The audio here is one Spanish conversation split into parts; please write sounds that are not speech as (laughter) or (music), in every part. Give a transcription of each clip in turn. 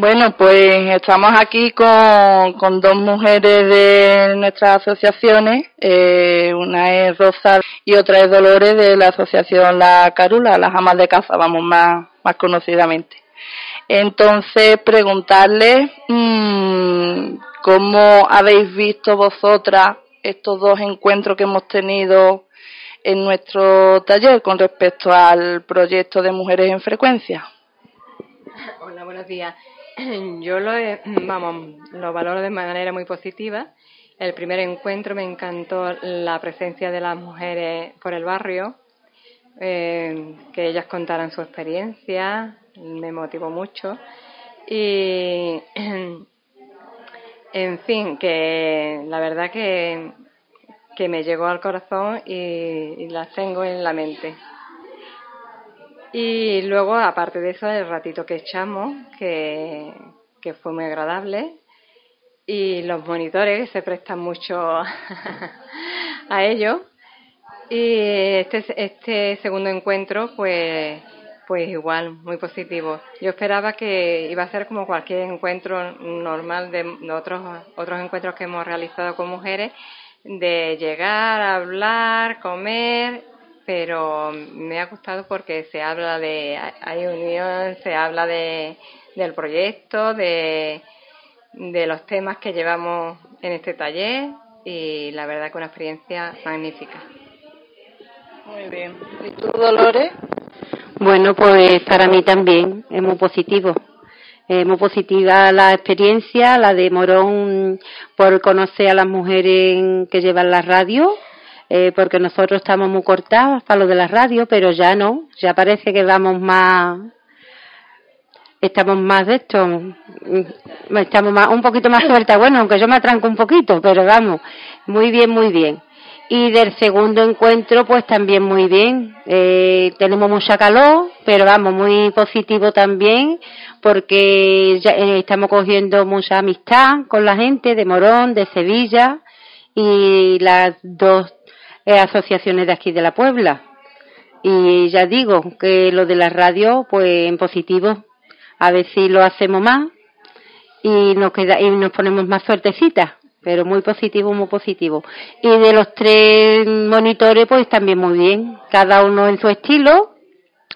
Bueno, pues estamos aquí con, con dos mujeres de nuestras asociaciones. Eh, una es Rosa y otra es Dolores de la asociación La Carula, las amas de casa, vamos más, más conocidamente. Entonces, preguntarles mmm, cómo habéis visto vosotras estos dos encuentros que hemos tenido en nuestro taller con respecto al proyecto de Mujeres en Frecuencia. Hola, buenos días. (clears throat) yo lo, vamos, lo valoro de manera muy positiva. El primer encuentro me encantó la presencia de las mujeres por el barrio, eh, que ellas contaran su experiencia, me motivó mucho. Y, (clears throat) en fin, que la verdad que, que me llegó al corazón y las tengo en la mente. Y luego, aparte de eso, el ratito que echamos, que, que fue muy agradable, y los monitores se prestan mucho (laughs) a ello. Y este, este segundo encuentro, pues, pues igual, muy positivo. Yo esperaba que iba a ser como cualquier encuentro normal de otros, otros encuentros que hemos realizado con mujeres, de llegar, hablar, comer pero me ha gustado porque se habla de, hay unión, se habla de, del proyecto, de, de los temas que llevamos en este taller y la verdad que una experiencia magnífica. Muy bien. ¿Y tú, Dolores? Bueno, pues para mí también es muy positivo. Es muy positiva la experiencia, la de Morón por conocer a las mujeres que llevan la radio eh, porque nosotros estamos muy cortados para lo de la radio, pero ya no, ya parece que vamos más, estamos más de esto, mm, estamos más, un poquito más sueltas, bueno, aunque yo me atranco un poquito, pero vamos, muy bien, muy bien. Y del segundo encuentro, pues también muy bien. Eh, tenemos mucha calor, pero vamos, muy positivo también, porque ya, eh, estamos cogiendo mucha amistad con la gente de Morón, de Sevilla, y las dos eh, asociaciones de aquí de la Puebla. Y ya digo que lo de la radio, pues en positivo, a ver si lo hacemos más y nos queda y nos ponemos más suertecitas, pero muy positivo, muy positivo. Y de los tres monitores, pues también muy bien, cada uno en su estilo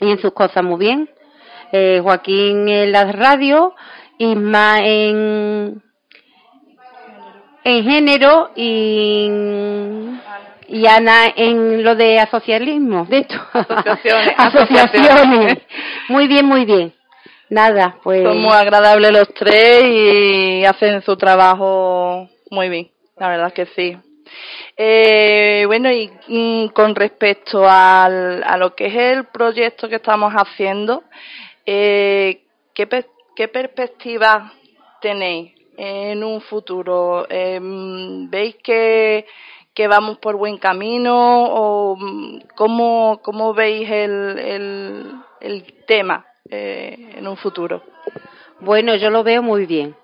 y en sus cosas muy bien. Eh, Joaquín en las radios, Isma en en género y y Ana en lo de asocialismo, de esto. (laughs) Asociaciones. asociaciones. Muy bien, muy bien. Nada, pues. Son muy agradables los tres y hacen su trabajo muy bien, la verdad que sí. Eh, bueno, y, con respecto al, a lo que es el proyecto que estamos haciendo, eh, ¿qué, ¿qué perspectiva tenéis en un futuro? Eh, ¿Veis que que vamos por buen camino o mm, cómo, cómo veis el, el, el tema eh, en un futuro? Bueno, yo lo veo muy bien.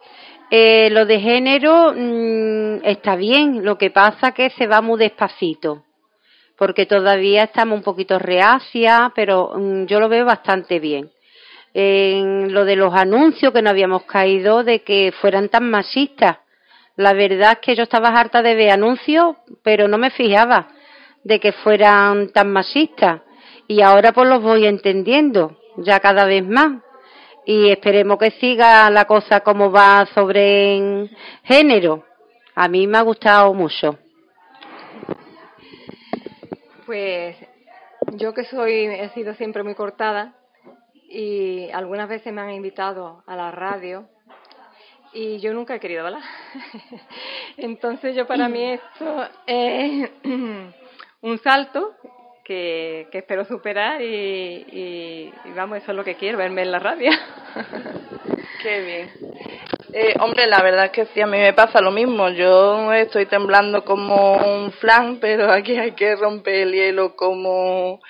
Eh, lo de género mm, está bien, lo que pasa que se va muy despacito, porque todavía estamos un poquito reacia, pero mm, yo lo veo bastante bien. En lo de los anuncios que no habíamos caído de que fueran tan machistas, La verdad es que yo estaba harta de ver anuncios, pero no me fijaba de que fueran tan machistas. Y ahora pues los voy entendiendo ya cada vez más. Y esperemos que siga la cosa como va sobre género. A mí me ha gustado mucho. Pues yo que soy, he sido siempre muy cortada y algunas veces me han invitado a la radio y yo nunca he querido hablar. (laughs) Entonces yo para mí esto es (clears throat) un salto que, espero superar y, vamos, eso es lo que quiero, verme en la radio. (laughs) Qué bien. Eh, hombre, la verdad es que sí, a mí me pasa lo mismo. Yo estoy temblando como un flan, pero aquí hay que romper el hielo como,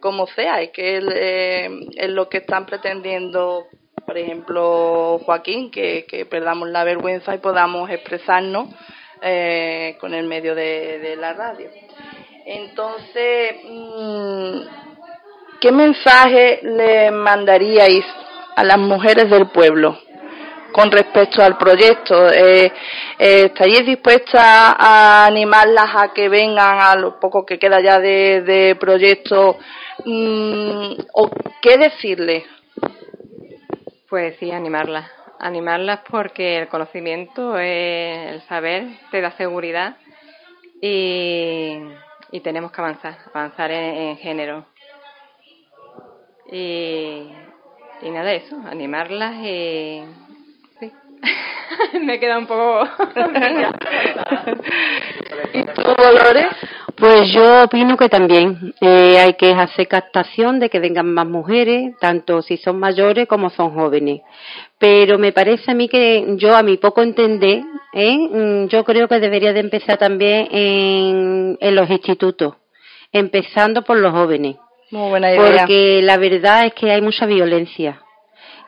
como sea. Es que eh, es lo que están pretendiendo por ejemplo, Joaquín, que, perdamos la vergüenza y podamos expresarnos eh, con el medio de, la radio. Entonces, mm, ¿qué mensaje le mandaríais a las mujeres del pueblo con respecto al proyecto? Eh, eh, ¿Estaríais dispuestas a animarlas a que vengan a lo poco que queda ya de, proyecto? Mm, ¿O qué decirles? Pues sí, animarlas. Animarlas porque el conocimiento, el saber, te da seguridad y, tenemos que avanzar, avanzar en, género. Y, y nada, eso, animarlas y. Sí. (laughs) Me queda un poco. (laughs) (laughs) ¿Y tú, Dolores? Pues yo opino que también eh, hay que hacer captación de que vengan más mujeres, tanto si son mayores como son jóvenes. Pero me parece a mí que yo, a mi poco entender, ¿eh? Mm, yo creo que debería de empezar también en, en los institutos, empezando por los jóvenes. Muy buena idea. Porque la verdad es que hay mucha violencia.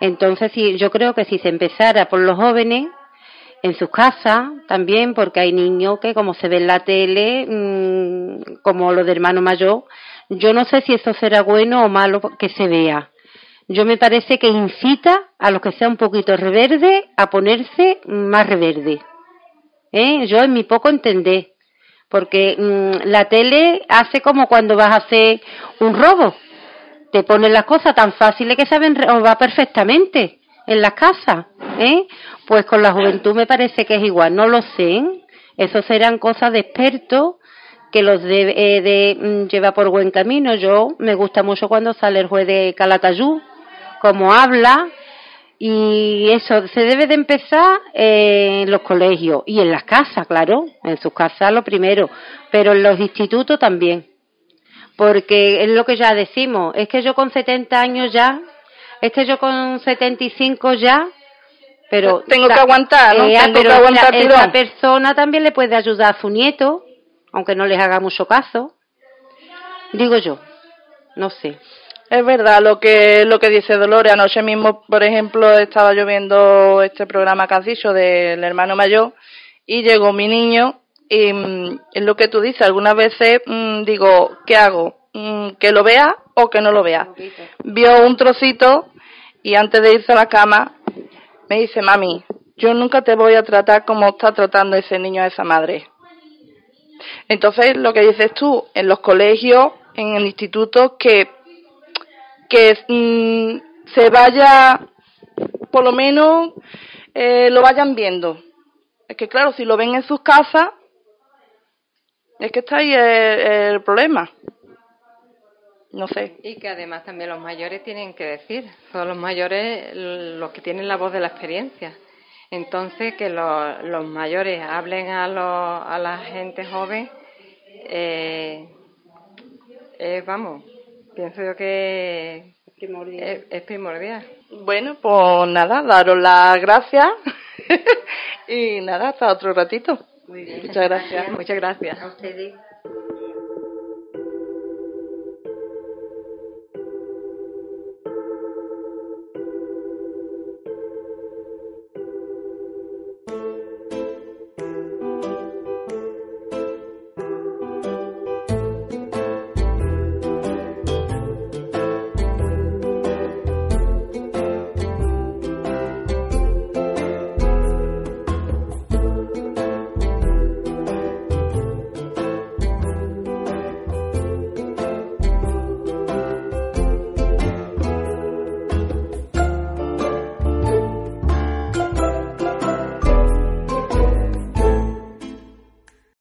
Entonces, yo creo que si se empezara por los jóvenes, en sus casas también, porque hay niños que como se ve en la tele, mm, como lo de hermano mayor, yo no sé si eso será bueno o malo que se vea. Yo me parece que incita a los que sea un poquito reverde a ponerse más reverde. ¿Eh? Yo en mi poco entender. Porque mm, la tele hace como cuando vas a hacer un robo. Te ponen las cosas tan fáciles que saben robar perfectamente en las casas. ¿eh? Pues con la juventud me parece que es igual, no lo sé. Eso serán cosas de expertos que los debe eh, de, mm, lleva por buen camino. Yo me gusta mucho cuando sale el juez de Calatayú, como habla, y eso se debe de empezar en los colegios y en las casas, claro, en sus casas lo primero, pero en los institutos también. Porque es lo que ya decimos, es que yo con 70 años ya, es que yo con 75 ya, pero tengo que aguantar, ¿no? Eh, tengo que aguantar esa, persona también le puede ayudar a su nieto, aunque no les haga mucho caso. Digo yo, no sé. Es verdad lo que lo que dice Dolores. Anoche mismo, por ejemplo, estaba yo viendo este programa que has dicho del hermano mayor y llegó mi niño y mm, es lo que tú dices. Algunas veces mm, digo, ¿qué hago? Mm, ¿Que lo vea o que no lo vea? Vio un trocito y antes de irse a la cama me dice, mami, yo nunca te voy a tratar como está tratando ese niño a esa madre. Entonces, lo que dices tú, en los colegios, en el instituto, que, que mm, se vaya, por lo menos, eh, lo vayan viendo. Es que, claro, si lo ven en sus casas, es que está ahí el problema no sé. Y que además también los mayores tienen que decir, son los mayores los que tienen la voz de la experiencia. Entonces, que los, mayores hablen a, a la gente joven, eh, vamos, pienso yo que Es, primordial. Bueno, pues nada, daros las gracias (laughs) y nada, hasta otro ratito. Muy bien. Muchas gracias. Muchas gracias. A ustedes.